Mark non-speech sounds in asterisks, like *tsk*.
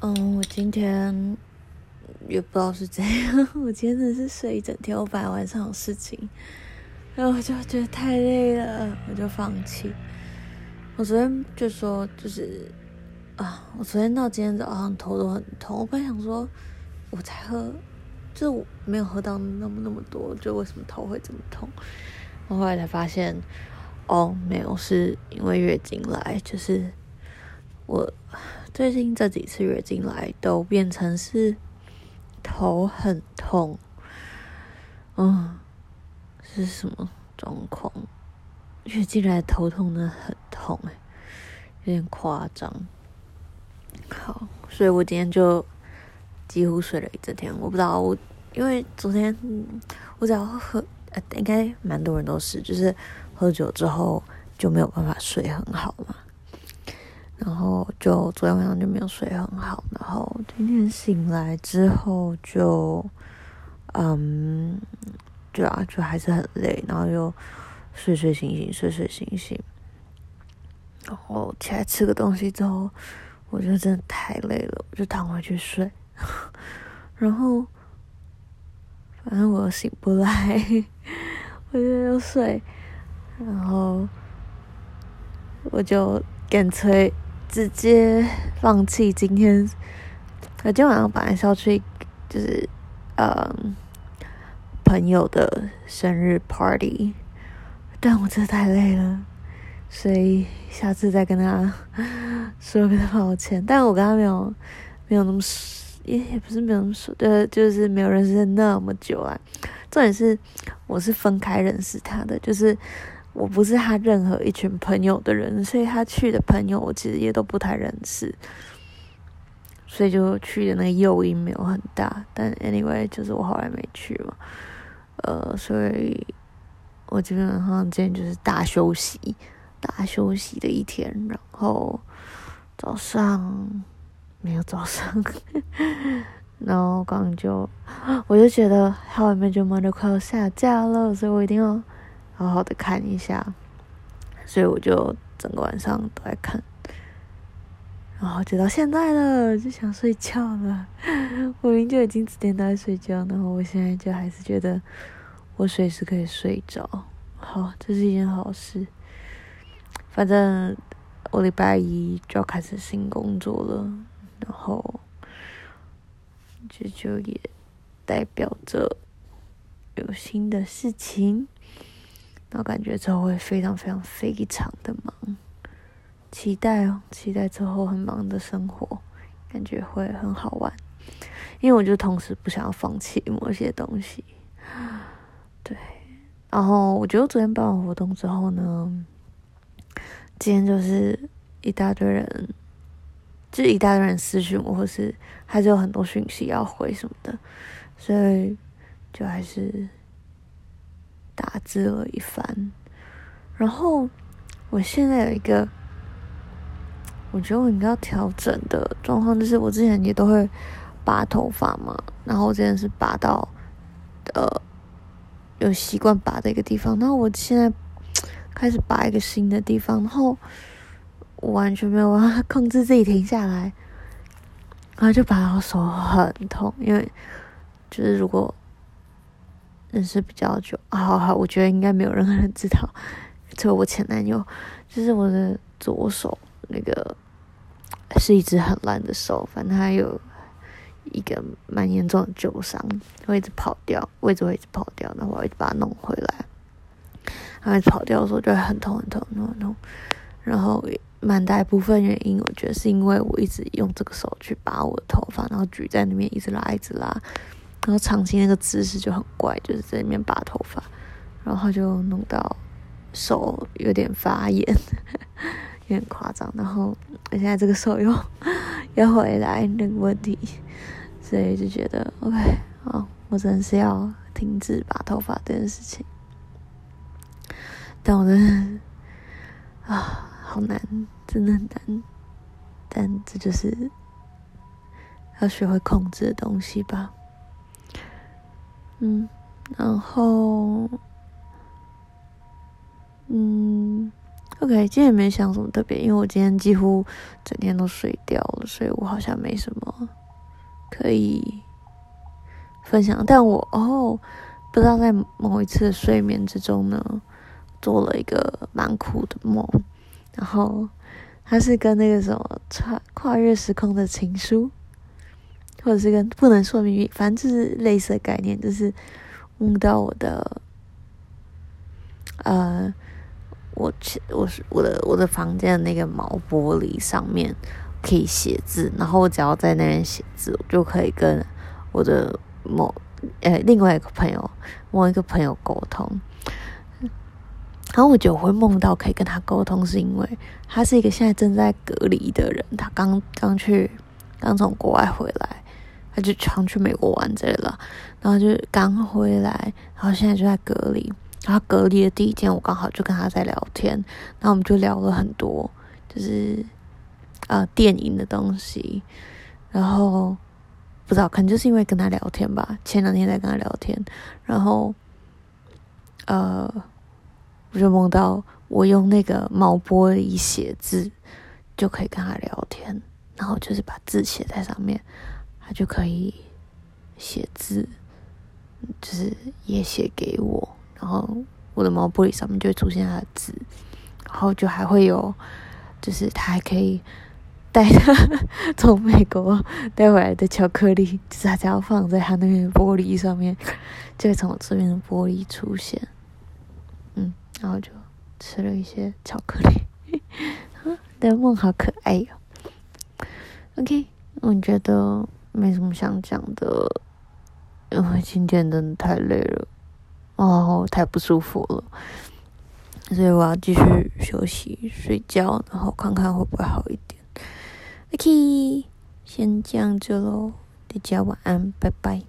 嗯，我今天也不知道是怎样，*laughs* 我今天真的是睡一整天，我本来晚上有事情，然后我就觉得太累了，我就放弃。我昨天就说，就是啊，我昨天到今天早上头都很痛，我本来想说，我才喝，就我没有喝到那么那么多，就为什么头会这么痛？我后来才发现，哦，没有，是因为月经来，就是我。最近这几次月经来都变成是头很痛，嗯，是什么状况？月经来头痛的很痛哎，有点夸张。好，所以我今天就几乎睡了一整天。我不知道我，因为昨天我只要喝，呃，应该蛮多人都是，就是喝酒之后就没有办法睡很好嘛。然后就昨天晚上就没有睡很好，然后今天醒来之后就，嗯，对啊，就还是很累，然后又睡睡醒醒，睡睡醒醒，然后起来吃个东西之后，我就真的太累了，我就躺回去睡，*laughs* 然后反正我醒不来，我就又睡，然后我就干脆。直接放弃今天。我今天晚上本来是要去，就是呃朋友的生日 party，但我真的太累了，所以下次再跟他说个抱歉。但我跟他没有没有那么熟，也也不是没有那么熟，对，就是没有认识那么久啊。重点是我是分开认识他的，就是。我不是他任何一群朋友的人，所以他去的朋友我其实也都不太认识，所以就去的那个诱因没有很大。但 anyway，就是我后来没去嘛，呃，所以我基本上今天就是大休息，大休息的一天。然后早上没有早上，*laughs* 然后刚刚就 *gasps* 我就觉得它外面就慢就快要下架了，所以我一定要。好好的看一下，所以我就整个晚上都在看，然后就到现在了，就想睡觉了。*laughs* 我明就已经几点都在睡觉，然后我现在就还是觉得我随时可以睡着。好，这是一件好事。反正我礼拜一就要开始新工作了，然后这就也代表着有新的事情。然后感觉之后会非常非常非常的忙，期待哦，期待之后很忙的生活，感觉会很好玩。因为我就同时不想要放弃某些东西，对。然后我觉得昨天办完活动之后呢，今天就是一大堆人，就一大堆人私讯我，或是还是有很多讯息要回什么的，所以就还是。打字了一番，然后我现在有一个，我觉得我应该要调整的状况，就是我之前也都会拔头发嘛，然后我之前是拔到呃有习惯拔的一个地方，然后我现在 *tsk* 开始拔一个新的地方，然后我完全没有办法 *laughs* 控制自己停下来，然后就拔到手很痛，因为就是如果。认识比较久，好好，我觉得应该没有任何人知道，除了我前男友，就是我的左手那个是一只很烂的手，反正他有一个蛮严重的旧伤，会一直跑掉，位置会一直跑掉，然后我一直把它弄回来，然后一直跑掉的时候就会很痛很痛很痛，然后蛮大一部分原因，我觉得是因为我一直用这个手去拔我的头发，然后举在那边一直拉一直拉。然后长期那个姿势就很怪，就是在里面拔头发，然后就弄到手有点发炎，有点夸张。然后现在这个手又要回来那个问题，所以就觉得 OK，好，我真的是要停止拔头发这件事情。但我真的啊，好难，真的很难。但这就是要学会控制的东西吧。嗯，然后，嗯，OK，今天也没想什么特别，因为我今天几乎整天都睡掉了，所以我好像没什么可以分享。但我哦，不知道在某一次睡眠之中呢，做了一个蛮酷的梦，然后它是跟那个什么跨跨越时空的情书，或者是跟不能说秘密，反正就是类似的概念，就是梦到我的呃。我我是我的我的房间的那个毛玻璃上面可以写字，然后我只要在那边写字，我就可以跟我的某呃另外一个朋友某一个朋友沟通。然后我觉得我会梦到可以跟他沟通，是因为他是一个现在正在隔离的人，他刚刚去刚从国外回来，他就常去美国玩这了，然后就刚回来，然后现在就在隔离。他隔离的第一天，我刚好就跟他在聊天，然后我们就聊了很多，就是呃电影的东西，然后不知道可能就是因为跟他聊天吧，前两天在跟他聊天，然后呃我就梦到我用那个毛玻璃写字就可以跟他聊天，然后就是把字写在上面，他就可以写字，就是也写给我。然后我的毛玻璃上面就会出现他的字，然后就还会有，就是他还可以带他 *laughs* 从美国带回来的巧克力，就是他只要放在他那边的玻璃上面，就会从我这边的玻璃出现。嗯，然后就吃了一些巧克力，*laughs* 的梦好可爱哟、哦。OK，我觉得没什么想讲的，因为今天真的太累了。哦，太不舒服了，所以我要继续休息睡觉，然后看看会不会好一点。OK，先这样子喽，大家晚安，拜拜。